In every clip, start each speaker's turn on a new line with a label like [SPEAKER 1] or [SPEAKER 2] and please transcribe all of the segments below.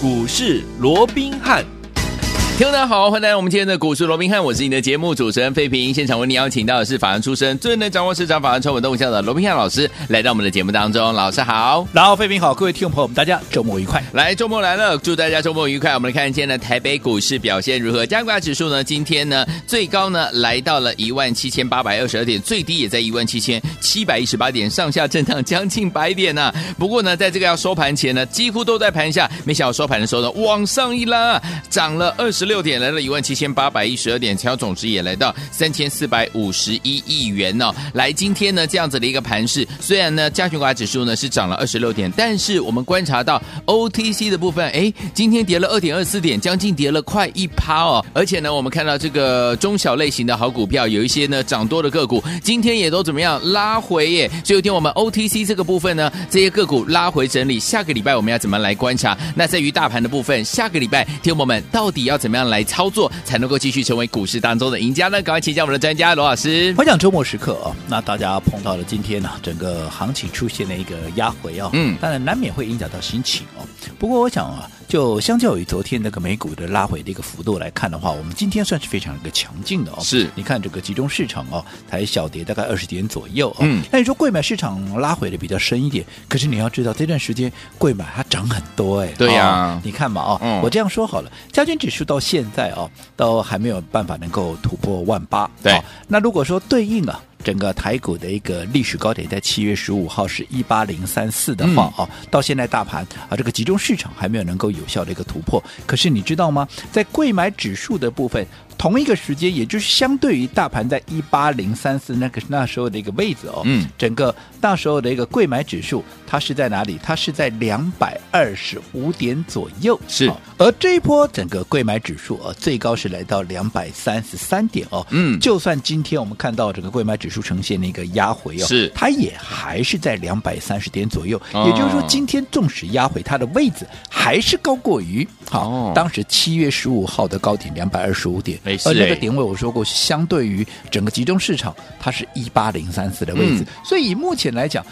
[SPEAKER 1] 股市罗宾汉。
[SPEAKER 2] 听众大家好，欢迎来到我们今天的股市罗宾汉，我是你的节目主持人费平。现场为你邀请到的是法案出身、最能掌握市场法案传闻动向的罗宾汉老师，来到我们的节目当中。老师好，
[SPEAKER 1] 然后费平好，各位听众朋友们，大家周末愉快。
[SPEAKER 2] 来，周末来了，祝大家周末愉快。我们来看今天的台北股市表现如何？加权指数呢？今天呢最高呢来到了一万七千八百二十二点，最低也在一万七千七百一十八点，上下震荡将近百点呢、不过呢，在这个要收盘前呢，几乎都在盘下。没想到收盘的时候呢，往上一拉，涨了二十六点，来了一万七千八百一十二点，成交总值也来到三千四百五十一亿元哦。来，今天呢这样子的一个盘势，虽然呢加权指数呢是涨了二十六点，但是我们观察到 OTC 的部分，哎，今天跌了二点二四点，将近跌了快一趴哦。而且呢，我们看到这个中小类型的好股票，有一些呢涨多的个股，今天也都怎么样拉回耶。所以有天我们 OTC 这个部分呢，这些个股拉回整理，下个礼拜我们要怎么来观察？那在于大盘的部分，下个礼拜听我们到底要怎么样来操作？才能够继续成为股市当中的赢家呢？赶快请教我们的专家罗老师。
[SPEAKER 1] 回讲周末时刻啊，那大家碰到了今天呢、啊，整个行情出现了一个压回啊，嗯，当然难免会影响到心情哦。不过我想啊。就相较于昨天那个美股的拉回的一个幅度来看的话，我们今天算是非常一个强劲的哦。
[SPEAKER 2] 是，
[SPEAKER 1] 你看这个集中市场哦，才小跌大概二十点左右哦。嗯，那你说贵买市场拉回的比较深一点，可是你要知道这段时间贵买它涨很多哎。
[SPEAKER 2] 对呀、啊哦，
[SPEAKER 1] 你看嘛哦、嗯，我这样说好了，加权指数到现在哦，都还没有办法能够突破万八。
[SPEAKER 2] 对、
[SPEAKER 1] 哦，那如果说对应啊。整个台股的一个历史高点在七月十五号是一八零三四的话啊、嗯，到现在大盘啊这个集中市场还没有能够有效的一个突破。可是你知道吗？在贵买指数的部分，同一个时间，也就是相对于大盘在一八零三四那个那时候的一个位置哦，嗯，整个那时候的一个贵买指数，它是在哪里？它是在两百二十五点左右。
[SPEAKER 2] 是，
[SPEAKER 1] 而这一波整个贵买指数啊，最高是来到两百三十三点哦。嗯，就算今天我们看到整个贵买指数。呈现了一个压回哦，
[SPEAKER 2] 是。
[SPEAKER 1] 它也还是在两百三十点左右，哦，也就是说，今天纵使压回，它的位置还是高过于好，哦，当时七月十五号的高点两百二十五点，而那个点位我说过，相对于整个集中市场，它是一八零三四的位置，嗯，所以以目前来讲，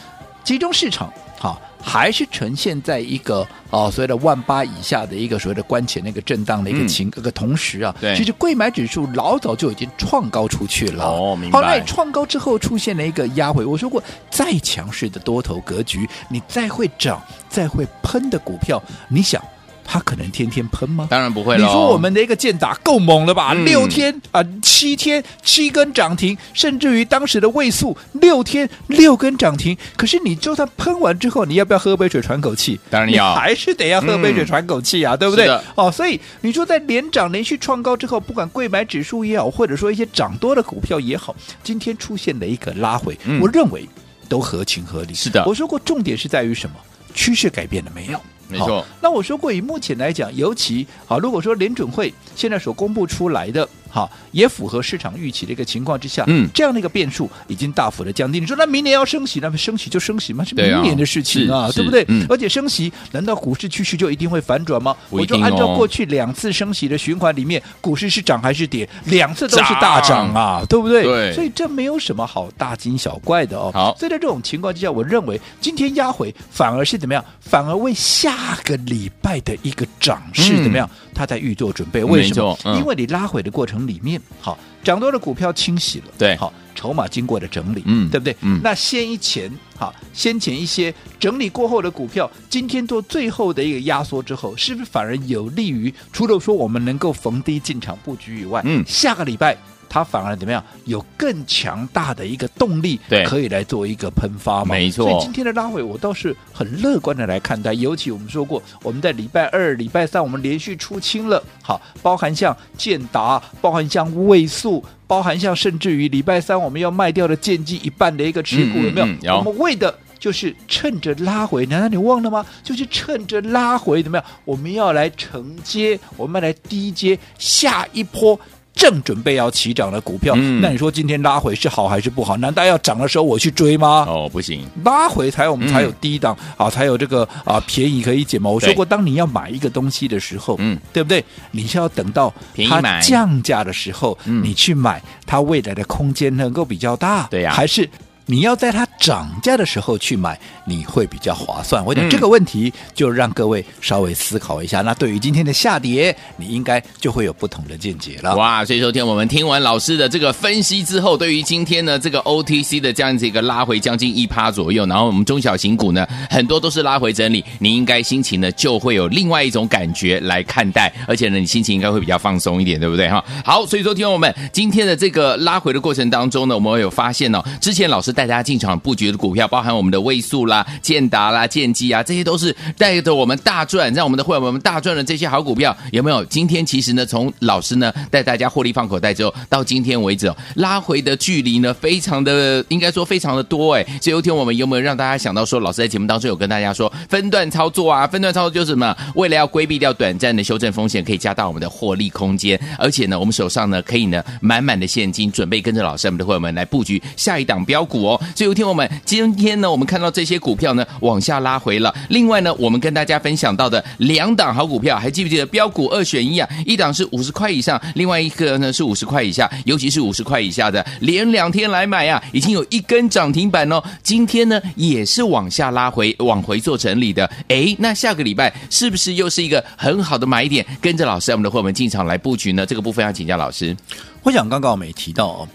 [SPEAKER 1] 集中市场好。还是呈现在一个哦所谓的万八以下的一个所谓的关前那个震荡的一个情，这、嗯、个同时啊，对，其实贵买指数老早就已经创高出去了。哦，明白。好，那创高之后出现了一个压回。我说过，再强势的多头格局，你再会涨、再会喷的股票，你想？他可能天天喷吗？
[SPEAKER 2] 当然不会了。
[SPEAKER 1] 你说我们的一个建打够猛了吧？嗯、六天啊、呃，七天七根涨停，甚至于当时的位数六天六根涨停。可是你就算喷完之后，你要不要喝杯水喘口气？
[SPEAKER 2] 当然要，
[SPEAKER 1] 还是得要喝杯水喘口气啊，嗯、对不对？哦，所以你说在连涨连续创高之后，不管贵买指数也好，或者说一些涨多的股票也好，今天出现了一个拉回，嗯、我认为都合情合理。
[SPEAKER 2] 是的，
[SPEAKER 1] 我说过，重点是在于什么？趋势改变了没有？
[SPEAKER 2] 没错，
[SPEAKER 1] 那我说过，以目前来讲，尤其好，如果说联准会现在所公布出来的。好，也符合市场预期的一个情况之下，嗯，这样的一个变数已经大幅的降低。你说那明年要升息，那么升息就升息嘛？是明年的事情啊，对，不对？嗯，而且升息，难道股市趋势就一定会反转吗？我就按照过去两次升息的循环里面，股市是涨还是跌？两次都是大涨啊，对不对？对，所以这没有什么好大惊小怪的哦。好，所以在这种情况之下，我认为今天压回反而是怎么样？反而为下个礼拜的一个涨势怎么样？嗯他在预做准备，为什么？嗯、因为你拉回的过程里面，好，涨多的股票清洗了，
[SPEAKER 2] 对，
[SPEAKER 1] 好，筹码经过了整理，嗯，对不对？嗯，那先一前，好，先前一些整理过后的股票，今天做最后的一个压缩之后，是不是反而有利于除了说我们能够逢低进场布局以外，嗯，下个礼拜。它反而怎么样？有更强大的一个动力，对，可以来做一个喷发嘛？没错。所以今天的拉回，我倒是很乐观的来看待。尤其我们说过，我们在礼拜二、礼拜三，我们连续出清了，好，包含像建达，包含像位速，包含像甚至于礼拜三我们要卖掉的建机一半的一个持股，有没有？嗯嗯、有。我们为的就是趁着拉回，难道你忘了吗？就是趁着拉回怎么样？我们要来承接，我们要来低接下一波。正准备要起涨的股票，嗯，那你说今天拉回是好还是不好？难道要涨的时候我去追吗？
[SPEAKER 2] 哦，不行，
[SPEAKER 1] 拉回才我们才有低档，嗯、啊，才有这个啊便宜可以捡嘛。我说过，当你要买一个东西的时候，嗯，对不对？你是要等到它降价的时候，你去买，它未来的空间能够比较大，对呀，还是？你要在它涨价的时候去买，你会比较划算。我讲这个问题，就让各位稍微思考一下。那对于今天的下跌，你应该就会有不同的见解了。
[SPEAKER 2] 哇！所以说，听我们听完老师的这个分析之后，对于今天呢这个 OTC 的这样子一个拉回将近一趴左右，然后我们中小型股呢很多都是拉回整理，你应该心情呢就会有另外一种感觉来看待，而且呢你心情应该会比较放松一点，对不对哈？好，所以说听我们今天的这个拉回的过程当中呢，我们会有发现哦，之前老师带大家进场布局的股票，包含我们的位数啦、建达啦、建机啊，这些都是带着我们大赚，让我们的会员们大赚的这些好股票，有没有？今天其实呢，从老师呢带大家获利放口袋之后，到今天为止哦，拉回的距离呢，非常的应该说非常的多哎。所以有天我们有没有让大家想到说，老师在节目当中有跟大家说，分段操作啊，分段操作就是什么？为了要规避掉短暂的修正风险，可以加大我们的获利空间，而且呢，我们手上呢可以呢满满的现金，准备跟着老师我们的会员们来布局下一档标股哦。所以有天我们今天呢，我们看到这些股票呢往下拉回了。另外呢，我们跟大家分享到的两档好股票，还记不记得标股二选一啊？一档是五十块以上，另外一个呢是五十块以下。尤其是五十块以下的，连两天来买啊，已经有一根涨停板哦。今天呢也是往下拉回，往回做整理的。哎，那下个礼拜是不是又是一个很好的买点？跟着老师，我们的会员进场来布局呢？这个部分要请教老师。
[SPEAKER 1] 我想刚刚我们也提到哦。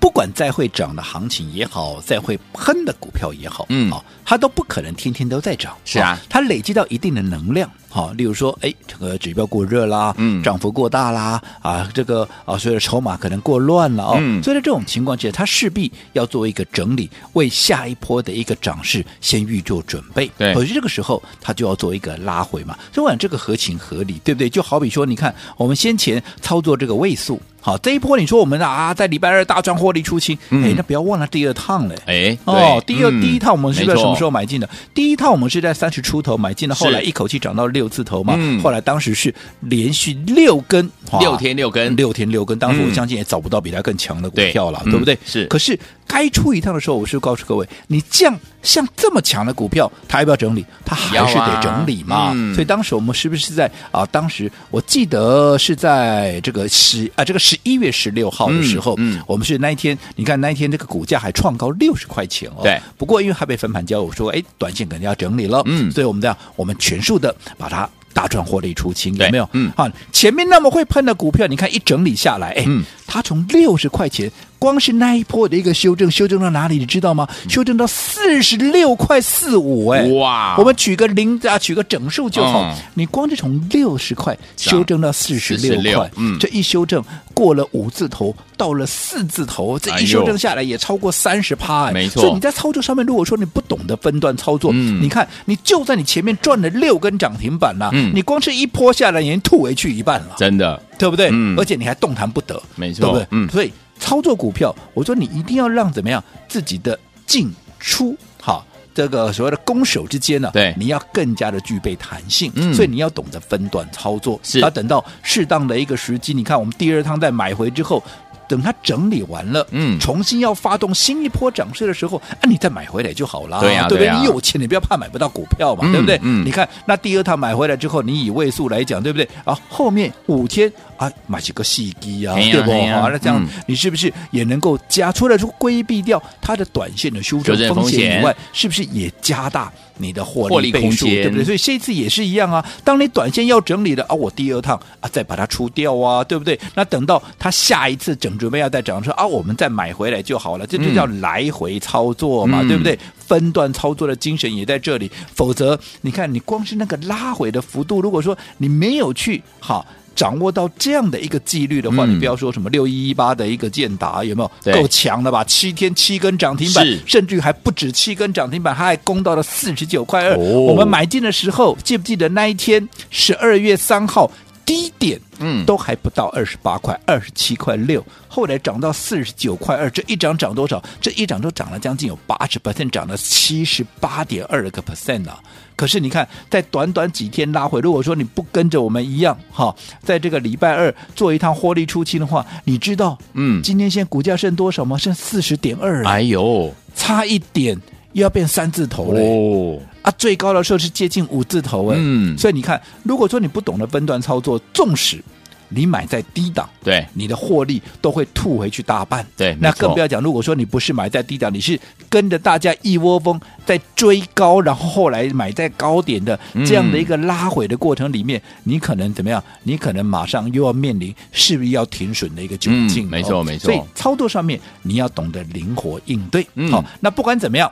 [SPEAKER 1] 不管再会涨的行情也好，再会喷的股票也好，嗯，哦，它都不可能天天都在涨，
[SPEAKER 2] 是啊，
[SPEAKER 1] 它累积到一定的能量，好，例如说，哎，这个指标过热啦，嗯，涨幅过大啦，啊，这个啊，所以筹码可能过乱了哦，嗯，所以在这种情况之下，它势必要做一个整理，为下一波的一个涨势先预做准备，
[SPEAKER 2] 对，
[SPEAKER 1] 可是这个时候它就要做一个拉回嘛，所以我想这个合情合理，对不对？就好比说，你看我们先前操作这个位数。好，这一波你说我们啊，在礼拜二大赚获利出清，哎、嗯，那不要忘了第二趟嘞，
[SPEAKER 2] 哎，
[SPEAKER 1] 哦，第二、嗯、第一趟我们是在什么时候买进的？第一趟我们是在三十出头买进的，后来一口气涨到六字头嘛，嗯、后来当时是连续六根，
[SPEAKER 2] 六天六根，
[SPEAKER 1] 六天六根，当时我相信也找不到比它更强的股票了，对，对不对？
[SPEAKER 2] 嗯、是，
[SPEAKER 1] 可是。该出一趟的时候，我是告诉各位，你这样像这么强的股票，它要不要整理？它还是得整理嘛。所以当时我们是不是在啊？当时我记得是在这个十啊，这个十一月十六号的时候，嗯，嗯我们是那一天，你看那一天这个股价还创高六十块钱哦。
[SPEAKER 2] 对。
[SPEAKER 1] 不过因为还被分盘交易，我说哎，短线肯定要整理了。嗯。所以我们这样，我们全数的把它大赚获利出清，有没有？嗯。啊，前面那么会喷的股票，你看一整理下来，哎，嗯、它从六十块钱。光是那一波的一个修正，修正到哪里，你知道吗？修正到四十六块四五，哎，哇！我们取个零啊，取个整数就好。嗯、你光是从六十块修正到四十六块，嗯，这一修正过了五字头，到了四字头，这一修正下来也超过三十趴，哎，
[SPEAKER 2] 没错。
[SPEAKER 1] 所以你在操作上面，如果说你不懂得分段操作，嗯，你看你就在你前面赚了六根涨停板了，嗯，你光是一波下来，已经吐回去一半了，
[SPEAKER 2] 真的，
[SPEAKER 1] 对不对？嗯，而且你还动弹不得，
[SPEAKER 2] 没错，
[SPEAKER 1] 对不对？
[SPEAKER 2] 嗯，
[SPEAKER 1] 所以。操作股票，我说你一定要让怎么样自己的进出好，这个所谓的攻守之间呢，
[SPEAKER 2] 对，
[SPEAKER 1] 你要更加的具备弹性，
[SPEAKER 2] 嗯，
[SPEAKER 1] 所以你要懂得分段操作，
[SPEAKER 2] 是，
[SPEAKER 1] 要等到适当的一个时机，你看我们第二趟再买回之后。等它整理完了，嗯，重新要发动新一波涨势的时候，啊，你再买回来就好了，
[SPEAKER 2] 对呀，
[SPEAKER 1] 对不对？
[SPEAKER 2] 啊、
[SPEAKER 1] 你有钱，你不要怕买不到股票嘛，嗯、对不对？嗯，你看那第二趟买回来之后，你以位数来讲，对不对？啊，后面五天啊，买几个细机啊，对不？好，那这样你是不是也能够加？除了说规避掉它的短线的修正风险以外，是不是也加大？你的获利倍数，对不对？所以这一次也是一样啊。当你短线要整理的啊，我第二趟啊再把它出掉啊，对不对？那等到它下一次整准备要再涨的时候啊，我们再买回来就好了。这就叫来回操作嘛，嗯、对不对？分段操作的精神也在这里。否则，你看你光是那个拉回的幅度，如果说你没有去好。掌握到这样的一个纪律的话，嗯、你不要说什么六一一八的一个建达有没有够强了吧？七天七根涨停板，甚至于还不止七根涨停板，它还攻到了四十九块二。我们买进的时候，记不记得那一天十二月三号低点？嗯，都还不到二十八块，二十七块六，后来涨到四十九块二，这一涨涨多少？这一涨都涨了将近有八十 percent，涨了七十八点二个 percent 啊！可是你看，在短短几天拉回，如果说你不跟着我们一样，哈，在这个礼拜二做一趟获利出清的话，你知道，嗯，今天现在股价剩多少吗？剩四十点二，
[SPEAKER 2] 哎呦，
[SPEAKER 1] 差一点又要变三字头了哦。啊，最高的时候是接近五字头哎，嗯，所以你看，如果说你不懂得分段操作，纵使你买在低档，
[SPEAKER 2] 对，
[SPEAKER 1] 你的获利都会吐回去大半。
[SPEAKER 2] 对，
[SPEAKER 1] 那更不要讲，如果说你不是买在低档，你是跟着大家一窝蜂在追高，然后后来买在高点的这样的一个拉回的过程里面，嗯、你可能怎么样？你可能马上又要面临是不是要停损的一个窘境？
[SPEAKER 2] 嗯、没错，哦、没错。
[SPEAKER 1] 所以操作上面你要懂得灵活应对。好、嗯哦，那不管怎么样。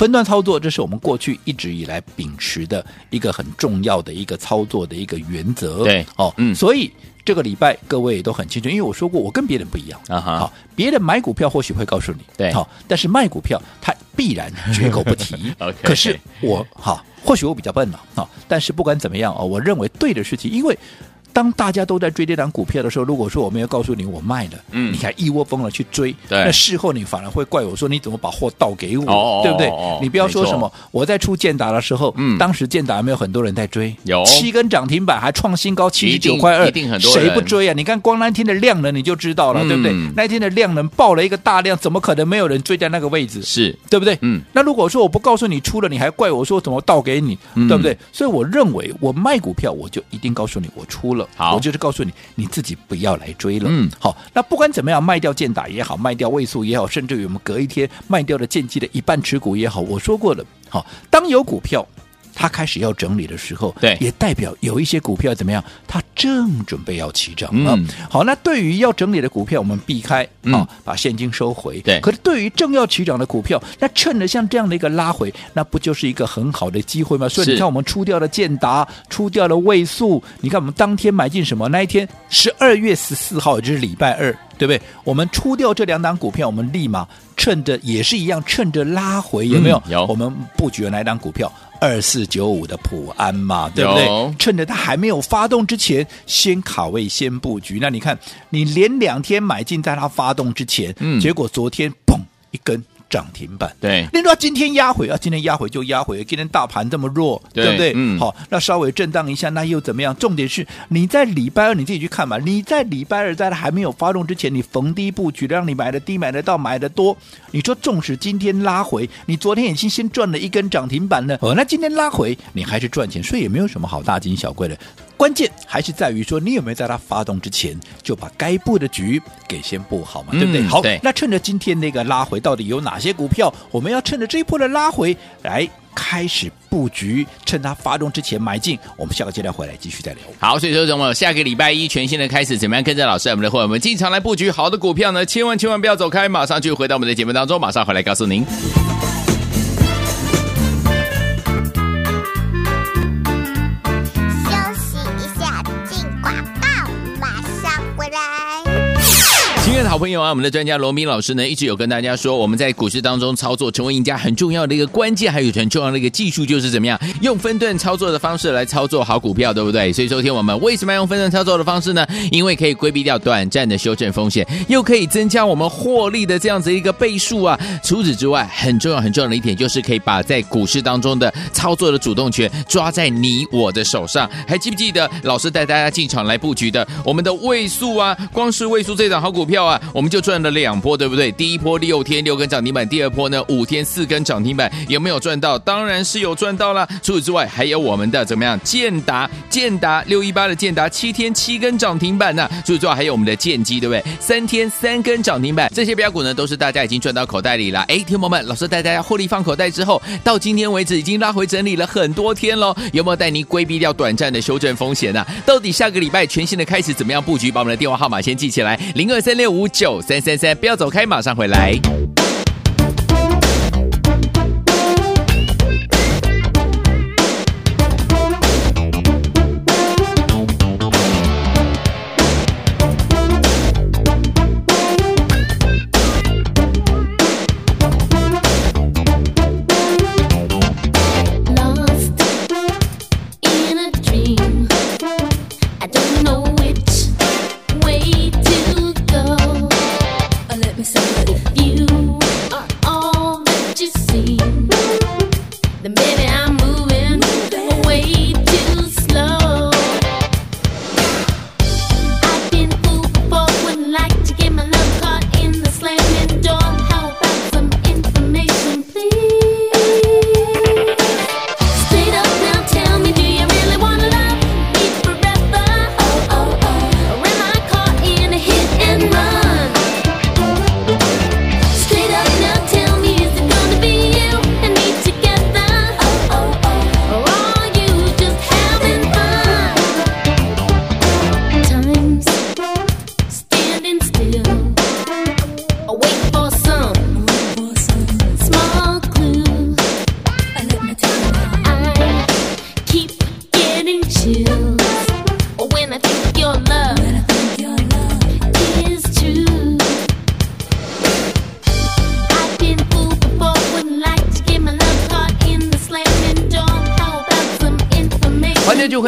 [SPEAKER 1] 分段操作，这是我们过去一直以来秉持的一个很重要的一个操作的一个原则。
[SPEAKER 2] 对，
[SPEAKER 1] 哦，嗯，所以这个礼拜各位也都很清楚，因为我说过，我跟别人不一样啊哈。好，别人买股票或许会告诉你，
[SPEAKER 2] 对，
[SPEAKER 1] 好，但是卖股票他必然绝口不提。
[SPEAKER 2] okay,
[SPEAKER 1] 可是我哈，或许我比较笨了啊，但是不管怎么样哦，我认为对的事情，因为。当大家都在追这档股票的时候，如果说我没有告诉你我卖了，嗯，你还一窝蜂的去追，
[SPEAKER 2] 对，
[SPEAKER 1] 那事后你反而会怪我说你怎么把货倒给我，哦、对不对？哦、你不要说什么我在出建达的时候，嗯，当时建达没有很多人在追，
[SPEAKER 2] 有
[SPEAKER 1] 七根涨停板还创新高七十九块二，
[SPEAKER 2] 一定很多人，
[SPEAKER 1] 谁不追啊？你看光那天的量能你就知道了，嗯、对不对？那天的量能爆了一个大量，怎么可能没有人追在那个位置？
[SPEAKER 2] 是
[SPEAKER 1] 对不对？
[SPEAKER 2] 嗯，
[SPEAKER 1] 那如果说我不告诉你出了，你还怪我说怎么倒给你，嗯、对不对？所以我认为我卖股票我就一定告诉你我出了，
[SPEAKER 2] 好，
[SPEAKER 1] 我就是告诉。你你自己不要来追了，嗯，好，那不管怎么样，卖掉建打也好，卖掉位数也好，甚至于我们隔一天卖掉的建机的一半持股也好，我说过了，好，当有股票。它开始要整理的时候，
[SPEAKER 2] 对，
[SPEAKER 1] 也代表有一些股票怎么样？它正准备要起涨了。嗯、好，那对于要整理的股票，我们避开啊、嗯哦，把现金收回。
[SPEAKER 2] 对，
[SPEAKER 1] 可是对于正要起涨的股票，那趁着像这样的一个拉回，那不就是一个很好的机会吗？所以你看，我们出掉了建达，出掉了位数。你看，我们当天买进什么？那一天十二月十四号，也就是礼拜二，对不对？我们出掉这两档股票，我们立马趁着也是一样，趁着拉回，有没有？
[SPEAKER 2] 嗯、有。
[SPEAKER 1] 我们布局了哪档股票？二四九五的普安嘛，对不对？趁着它还没有发动之前，先卡位，先布局。那你看，你连两天买进，在它发动之前，嗯，结果昨天砰一根。涨停板，
[SPEAKER 2] 对，
[SPEAKER 1] 那说今天压回啊，今天压回就压回，今天大盘这么弱，对，对不对？嗯，好，那稍微震荡一下，那又怎么样？重点是你在礼拜二你自己去看嘛，你在礼拜二在还没有发动之前，你逢低布局，让你买的低，买得到，买的多。你说纵使今天拉回，你昨天已经先赚了一根涨停板了，哦，那今天拉回你还是赚钱，所以也没有什么好大惊小怪的。关键还是在于说，你有没有在它发动之前就把该布的局给先布好嘛？嗯、对不对？好，那趁着今天那个拉回，到底有哪些股票，我们要趁着这一波的拉回来开始布局，趁它发动之前买进。我们下个阶段回来继续再聊。
[SPEAKER 2] 好，所以说什么？下个礼拜一全新的开始，怎么样跟着老师我们的会员们经常来布局好的股票呢？千万千万不要走开，马上就回到我们的节目当中，马上回来告诉您。朋友啊，我们的专家罗明老师呢，一直有跟大家说，我们在股市当中操作成为赢家很重要的一个关键，还有很重要的一个技术，就是怎么样用分段操作的方式来操作好股票，对不对？所以，昨天我们为什么要用分段操作的方式呢？因为可以规避掉短暂的修正风险，又可以增加我们获利的这样子一个倍数啊。除此之外，很重要很重要的一点就是可以把在股市当中的操作的主动权抓在你我的手上。还记不记得老师带大家进场来布局的我们的位数啊？光是位数这档好股票啊！我们就赚了两波，对不对？第一波六天六根涨停板，第二波呢五天四根涨停板，有没有赚到？当然是有赚到了。除此之外，还有我们的怎么样？建达，建达六一八的建达，七天七根涨停板呢、啊。除此之外，还有我们的建机，对不对？三天三根涨停板，这些标股呢，都是大家已经赚到口袋里了。哎，听友们，老师带大家获利放口袋之后，到今天为止已经拉回整理了很多天喽。有没有带您规避掉短暂的修正风险呢、到底下个礼拜全新的开始怎么样布局？把我们的电话号码先记起来，零二三六五。九三三三，不要走开，马上回来。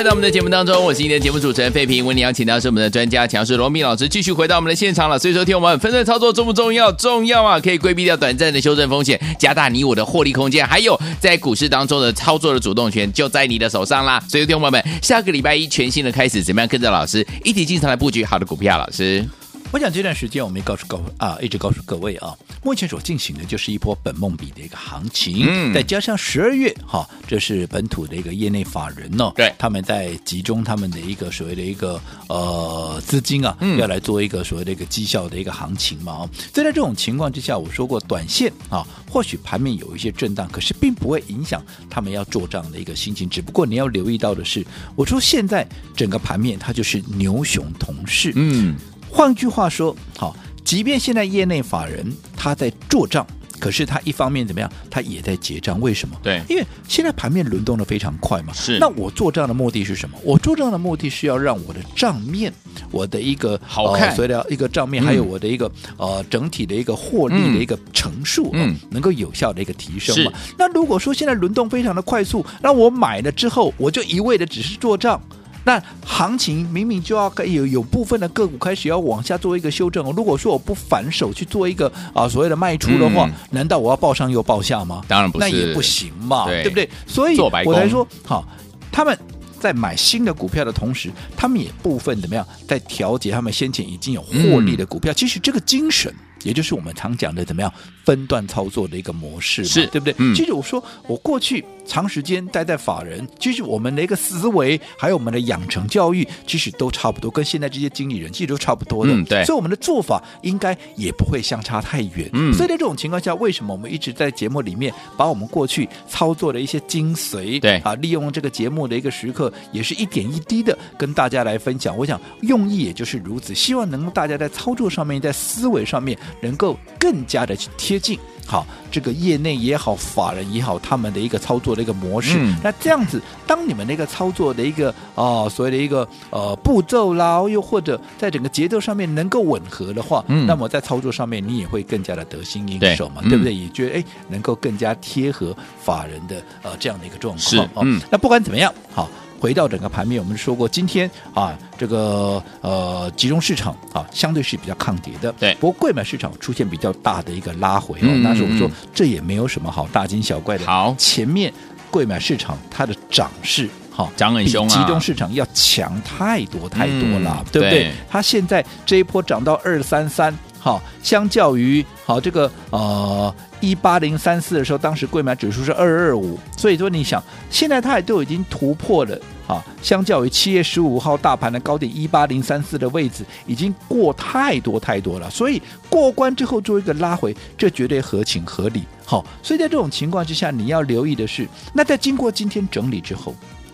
[SPEAKER 2] 在我们的节目当中，我是今天的节目主持人费平，为你邀请到是我们的专家强势罗密老师，继续回到我们的现场了。所以说，听我们分段操作重不重要？重要啊！可以规避掉短暂的修正风险，加大你我的获利空间，还有在股市当中的操作的主动权就在你的手上啦。所以，听我们下个礼拜一全新的开始，怎么样跟着老师一起进场来布局好的股票？老师。
[SPEAKER 1] 我想这段时间我们也告诉各位啊，一直告诉各位啊，目前所进行的就是一波本梦比的一个行情，嗯，再加上十二月哈，这是本土的一个业内法人哦，
[SPEAKER 2] 对，
[SPEAKER 1] 他们在集中他们的一个所谓的一个呃资金啊，嗯，要来做一个所谓的一个绩效的一个行情嘛，哦，所以在这种情况之下，我说过短线啊，或许盘面有一些震荡，可是并不会影响他们要做账的一个心情，只不过你要留意到的是，我说现在整个盘面它就是牛熊同市，嗯。换句话说，好，即便现在业内法人他在做账，可是他一方面怎么样？他也在结账。为什么？
[SPEAKER 2] 对，
[SPEAKER 1] 因为现在盘面轮动的非常快嘛。
[SPEAKER 2] 是。
[SPEAKER 1] 那我做账的目的是什么？我做账的目的是要让我的账面，我的一个
[SPEAKER 2] 好看，
[SPEAKER 1] 所以的一个账面，还有我的一个呃整体的一个获利的一个乘数，嗯，能够有效的一个提升嘛。那如果说现在轮动非常的快速，那我买了之后，我就一味的只是做账。那行情明明就要有有部分的个股开始要往下做一个修正哦。如果说我不反手去做一个啊所谓的卖出的话，嗯、难道我要报上又报下吗？
[SPEAKER 2] 当然不是，
[SPEAKER 1] 那也不行嘛，
[SPEAKER 2] 对，
[SPEAKER 1] 对不对？所以我来说，好，他们在买新的股票的同时，他们也部分怎么样在调节他们先前已经有获利的股票。嗯、其实这个精神。也就是我们常讲的怎么样分段操作的一个模式，
[SPEAKER 2] 是
[SPEAKER 1] 对不对？嗯，其实我说我过去长时间待在法人，其实我们的一个思维还有我们的养成教育，其实都差不多，跟现在这些经理人其实都差不多的。
[SPEAKER 2] 嗯，对。
[SPEAKER 1] 所以我们的做法应该也不会相差太远。嗯，所以在这种情况下，为什么我们一直在节目里面把我们过去操作的一些精髓，
[SPEAKER 2] 对
[SPEAKER 1] 啊，利用这个节目的一个时刻，也是一点一滴的跟大家来分享。我想用意也就是如此，希望能够大家在操作上面，在思维上面。能够更加的去贴近好这个业内也好，法人也好，他们的一个操作的一个模式。嗯、那这样子，当你们那个操作的一个啊、呃，所谓的一个呃步骤啦，又或者在整个节奏上面能够吻合的话，嗯、那么在操作上面你也会更加的得心应手嘛，对，对不对？嗯、也觉得哎，能够更加贴合法人的呃这样的一个状况。
[SPEAKER 2] 是，嗯、哦，
[SPEAKER 1] 那不管怎么样，好。回到整个盘面，我们说过，今天啊，这个呃集中市场啊，相对是比较抗跌的。
[SPEAKER 2] 对，
[SPEAKER 1] 不过贵买市场出现比较大的一个拉回哦。但是我们说这也没有什么好大惊小怪的。
[SPEAKER 2] 好，
[SPEAKER 1] 前面贵买市场它的涨势好，
[SPEAKER 2] 涨很凶啊，
[SPEAKER 1] 集中市场要强太多太多了，嗯、对不对？
[SPEAKER 2] 对
[SPEAKER 1] 它现在这一波涨到二三三，好，相较于好这个呃。一八零三四的时候，当时柜买指数是二二五，所以说你想，现在它也都已经突破了啊，相较于七月十五号大盘的高点一八零三四的位置，已经过太多太多了，所以过关之后做一个拉回，这绝对合情合理。好，所以在这种情况之下，你要留意的是，那在经过今天整理之后。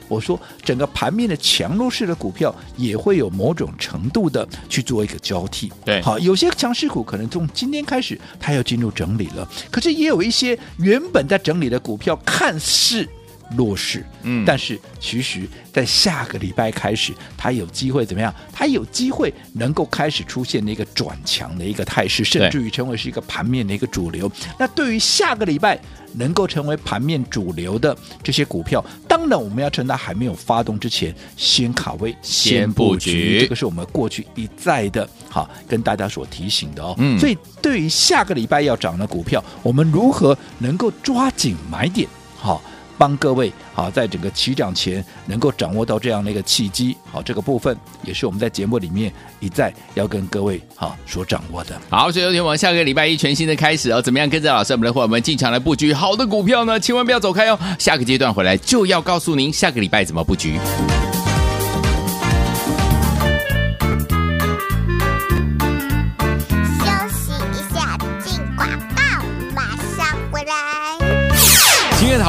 [SPEAKER 1] 我说，整个盘面的强弱势的股票也会有某种程度的去做一个交替。
[SPEAKER 2] 对，
[SPEAKER 1] 好，有些强势股可能从今天开始它要进入整理了，可是也有一些原本在整理的股票看似弱势，嗯，但是其实在下个礼拜开始，它有机会怎么样？它有机会能够开始出现的一个转强的一个态势，甚至于成为是一个盘面的一个主流。那对于下个礼拜。能够成为盘面主流的这些股票，当然我们要趁它还没有发动之前，先卡位、先布局。这个是我们过去一再的哈跟大家所提醒的哦。嗯，所以对于下个礼拜要涨的股票，我们如何能够抓紧买点？好。帮各位好，在整个起涨前能够掌握到这样的一个契机，好，这个部分也是我们在节目里面一再要跟各位好所掌握的。
[SPEAKER 2] 好，所以有请我们下个礼拜一全新的开始哦，怎么样跟着老师我们的伙伴们进场来布局好的股票呢？千万不要走开哦，下个阶段回来就要告诉您下个礼拜怎么布局。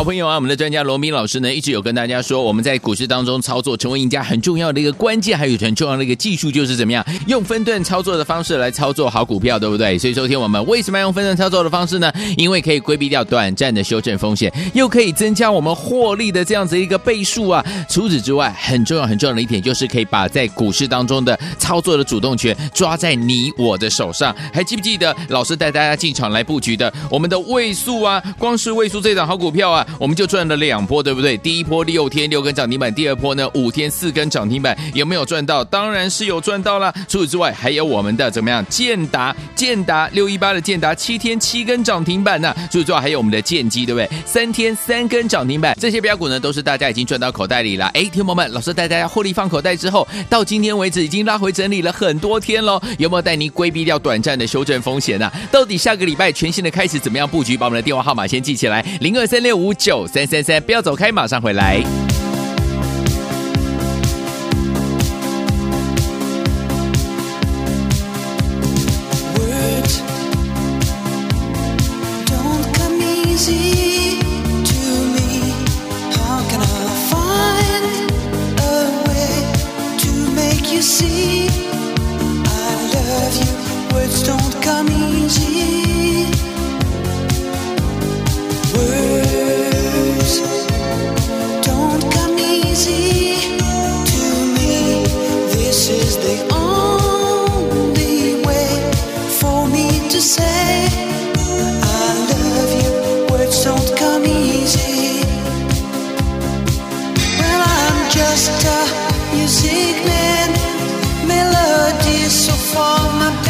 [SPEAKER 2] 朋友啊，我们的专家罗明老师呢，一直有跟大家说，我们在股市当中操作成为赢家很重要的一个关键，还有很重要的一个技术，就是怎么样用分段操作的方式来操作好股票，对不对？所以，收听我们为什么要用分段操作的方式呢？因为可以规避掉短暂的修正风险，又可以增加我们获利的这样子一个倍数啊。除此之外，很重要很重要的一点就是可以把在股市当中的操作的主动权抓在你我的手上。还记不记得老师带大家进场来布局的我们的位数啊？光是位数这档好股票啊！我们就赚了两波，对不对？第一波六天六根涨停板，第二波呢五天四根涨停板，有没有赚到？当然是有赚到了。除此之外，还有我们的怎么样？建达，建达六一八的建达七天七根涨停板呢。除此之外，还有我们的建机，对不对？三天三根涨停板，这些标股呢都是大家已经赚到口袋里了。哎，听众朋友们，老师带大家获利放口袋之后，到今天为止已经拉回整理了很多天喽，有没有带您规避掉短暂的修正风险呢？到底下个礼拜全新的开始怎么样布局？把我们的电话号码先记起来，零二三六五九九三三三，不要走开，马上回来。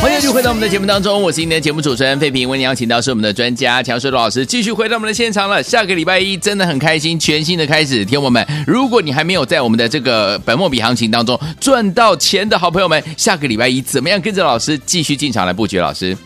[SPEAKER 2] 欢迎继续回到我们的节目当中，我是今天的节目主持人费平，为您邀请到是我们的专家强水老师，继续回到我们的现场了。下个礼拜一真的很开心，全新的开始，听友们，如果你还没有在我们的这个本末比行情当中赚到钱的好朋友们，下个礼拜一怎么样跟着老师继续进场来布局？老师。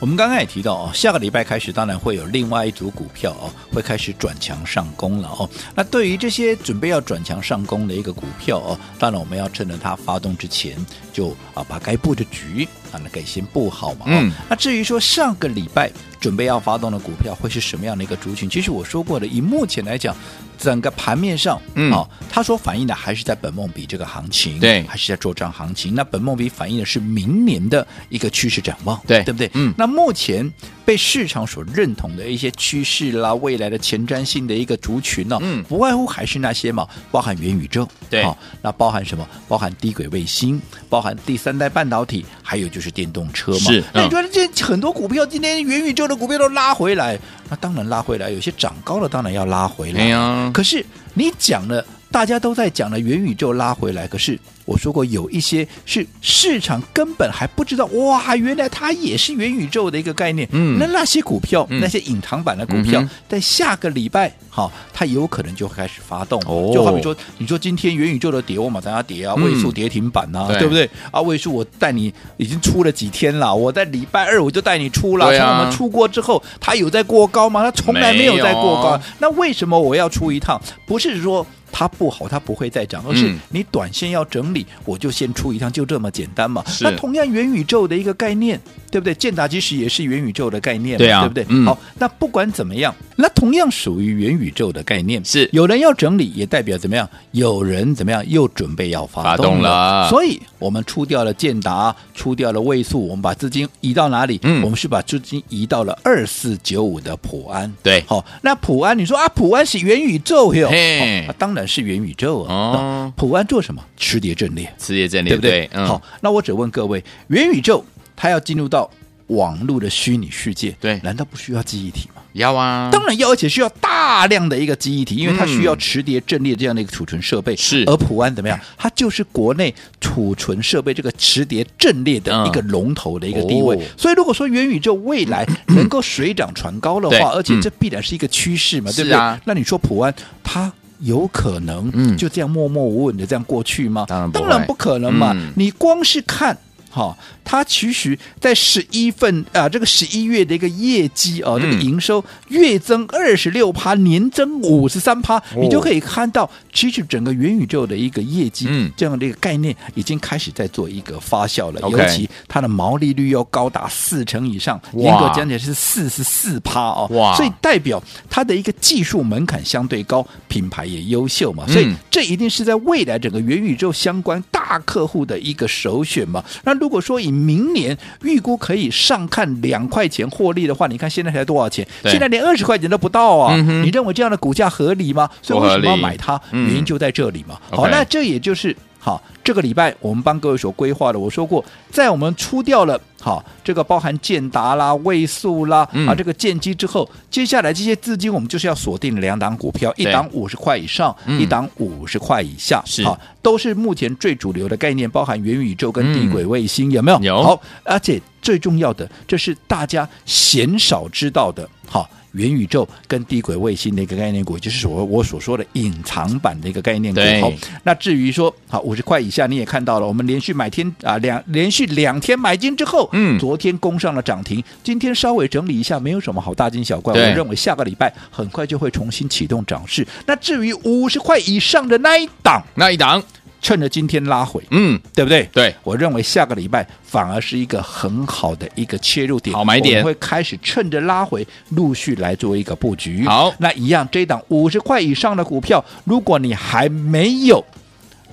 [SPEAKER 1] 我们刚刚也提到哦，下个礼拜开始，当然会有另外一组股票哦，会开始转强上攻了哦。那对于这些准备要转强上攻的一个股票哦，当然我们要趁着它发动之前，就啊把该布的局啊那给先不好嘛。嗯。那至于说上个礼拜准备要发动的股票会是什么样的一个族群？其实我说过的，以目前来讲。整个盘面上，嗯，它所反映的还是在本梦比这个行情，
[SPEAKER 2] 对，
[SPEAKER 1] 还是在做账行情。那本梦比反映的是明年的一个趋势展望，
[SPEAKER 2] 对，
[SPEAKER 1] 对不对？
[SPEAKER 2] 嗯，
[SPEAKER 1] 那目前被市场所认同的一些趋势啦，未来的前瞻性的一个族群呢、哦，嗯，不外乎还是那些嘛，包含元宇宙，
[SPEAKER 2] 对，
[SPEAKER 1] 那包含什么？包含低轨卫星，包含第三代半导体，还有就是电动车嘛。那你觉得这很多股票今天元宇宙的股票都拉回来，那当然拉回来，有些涨高了，当然要拉回来。
[SPEAKER 2] 哎呀，
[SPEAKER 1] 可是。你讲了，大家都在讲了，元宇宙拉回来，可是。我说过，有一些是市场根本还不知道，哇，原来它也是元宇宙的一个概念。嗯，那那些股票，嗯、那些隐藏版的股票，嗯、在下个礼拜，好，它有可能就开始发动。哦，就好比说，你说今天元宇宙的跌，我马上要跌啊，位数跌停板呐、啊，嗯、对不对？啊，位数我带你已经出了几天了，我在礼拜二我就带你出了。对啊。我们出过之后，它有在过高吗？它从来没有在过高。那为什么我要出一趟？不是说。它不好，它不会再涨，而是你短线要整理，嗯、我就先出一趟，就这么简单嘛。那同样元宇宙的一个概念，对不对？建达其实也是元宇宙的概念，对啊，对不对？嗯、好，那不管怎么样，那同样属于元宇宙的概念，
[SPEAKER 2] 是
[SPEAKER 1] 有人要整理，也代表怎么样？有人怎么样？又准备要发动了。动了所以我们出掉了建达，出掉了位数，我们把资金移到哪里？嗯，我们是把资金移到了二四九五的普安。
[SPEAKER 2] 对，
[SPEAKER 1] 好，那普安，你说啊，普安是元宇宙哟？
[SPEAKER 2] 嘿、
[SPEAKER 1] 哦，当然。是元宇宙啊！哦，普安做什么？磁碟阵列，
[SPEAKER 2] 磁碟阵列，对不对？
[SPEAKER 1] 好，那我只问各位，元宇宙它要进入到网络的虚拟世界，
[SPEAKER 2] 对，
[SPEAKER 1] 难道不需要记忆体吗？
[SPEAKER 2] 要啊，
[SPEAKER 1] 当然要，而且需要大量的一个记忆体，因为它需要磁碟阵列这样的一个储存设备。是、嗯，而普安怎么样？它就是国内储存设备这个磁碟阵列的一个龙头的一个地位。嗯哦、所以，如果说元宇宙未来能够水涨船高的话，嗯、而且这必然是一个趋势嘛，嗯、对不对？啊、那你说普安它？有可能就这样默默无闻的这样过去吗？嗯、当然不可能嘛！嗯、你光是看。好，它其实，在十一份啊，这个十一月的一个业绩啊，这个营收月增二十六趴，年增五十三趴，你就可以看到，其实整个元宇宙的一个业绩，嗯这样的一个概念已经开始在做一个发酵了。尤其它的毛利率要高达四成以上，严格讲起来是四十四趴哦。哇！所以代表它的一个技术门槛相对高，品牌也优秀嘛。所以这一定是在未来整个元宇宙相关大客户的一个首选嘛。那如果说以明年预估可以上看两块钱获利的话，你看现在才多少钱？现在连二十块钱都不到啊！嗯、你认为这样的股价合理吗？所以为什么要买它？嗯、原因就在这里嘛。好那这也就是好，这个礼拜我们帮各位所规划的，我说过，在我们出掉了好这个包含建达啦、位速啦、嗯、啊这个建机之后，接下来这些资金我们就是要锁定两档股票，一档五十块以上，嗯、一档五十块以下，是好，都是目前最主流的概念，包含元宇宙跟地轨卫星，嗯、有没有？
[SPEAKER 2] 有。
[SPEAKER 1] 好，而且最重要的，这是大家鲜少知道的，好。元宇宙跟低轨卫星的一个概念股，就是所谓我所说的隐藏版的一个概念股。好，那至于说好五十块以下，你也看到了，我们连续买天啊两连续两天买进之后，嗯，昨天攻上了涨停，今天稍微整理一下，没有什么好大惊小怪。我认为下个礼拜很快就会重新启动涨势。那至于五十块以上的那一档，
[SPEAKER 2] 那一档。
[SPEAKER 1] 趁着今天拉回，嗯，对不对？对，我认为下个礼拜反而是一个很好的一个切入点，
[SPEAKER 2] 好买点，
[SPEAKER 1] 我们会开始趁着拉回陆续来做一个布局。
[SPEAKER 2] 好，
[SPEAKER 1] 那一样这一档五十块以上的股票，如果你还没有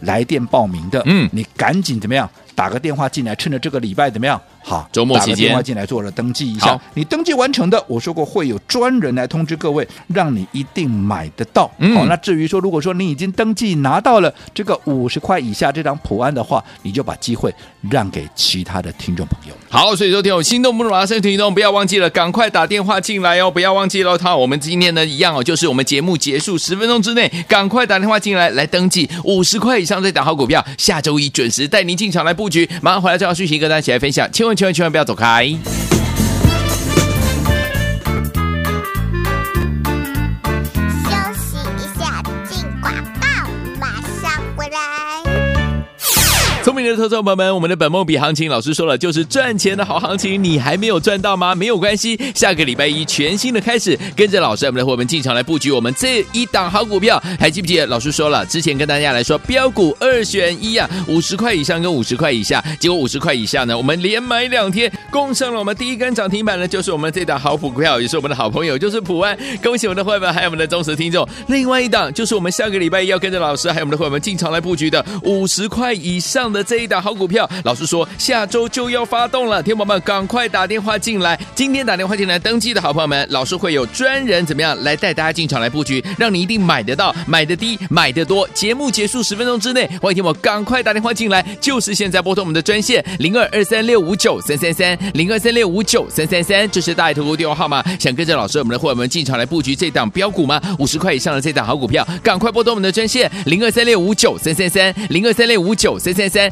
[SPEAKER 1] 来电报名的，嗯，你赶紧怎么样？打个电话进来，趁着这个礼拜怎么样？好，
[SPEAKER 2] 周末期间
[SPEAKER 1] 打个电话进来做了登记一下。你登记完成的，我说过会有专人来通知各位，让你一定买得到。嗯、好，那至于说，如果说你已经登记拿到了这个五十块以下这张普安的话，你就把机会让给其他的听众朋友。
[SPEAKER 2] 好，所以说听我心动不如马上行动，不要忘记了，赶快打电话进来哦！不要忘记了，他我们今天呢一样哦，就是我们节目结束十分钟之内，赶快打电话进来来登记五十块以上再打好股票，下周一准时带您进场来布局。马上回来这条讯息跟大家一起来分享，千万千万千万不要走开。聪明的投资者朋友们，我们的本梦比行情，老师说了，就是赚钱的好行情。你还没有赚到吗？没有关系，下个礼拜一全新的开始，跟着老师，我们的伙伴进场来布局我们这一档好股票。还记不记得老师说了，之前跟大家来说标股二选一啊，五十块以上跟五十块以下。结果五十块以下呢，我们连买两天，共上了我们第一根涨停板呢，就是我们这档好股票，也是我们的好朋友，就是普安。恭喜我们的伙伴，还有我们的忠实听众。另外一档就是我们下个礼拜一要跟着老师，还有我们的伙伴进场来布局的五十块以上。的这一档好股票，老师说下周就要发动了，听友们赶快打电话进来。今天打电话进来登记的好朋友们，老师会有专人怎么样来带大家进场来布局，让你一定买得到，买得低，买得多。节目结束十分钟之内，欢迎听我赶快打电话进来，就是现在拨通我们的专线零二二三六五九三三三零二三六五九三三三，这是大爱投顾电话号码。想跟着老师我们的会员们进场来布局这档标股吗？五十块以上的这档好股票，赶快拨通我们的专线零二三六五九三三三零二三六五九三三三。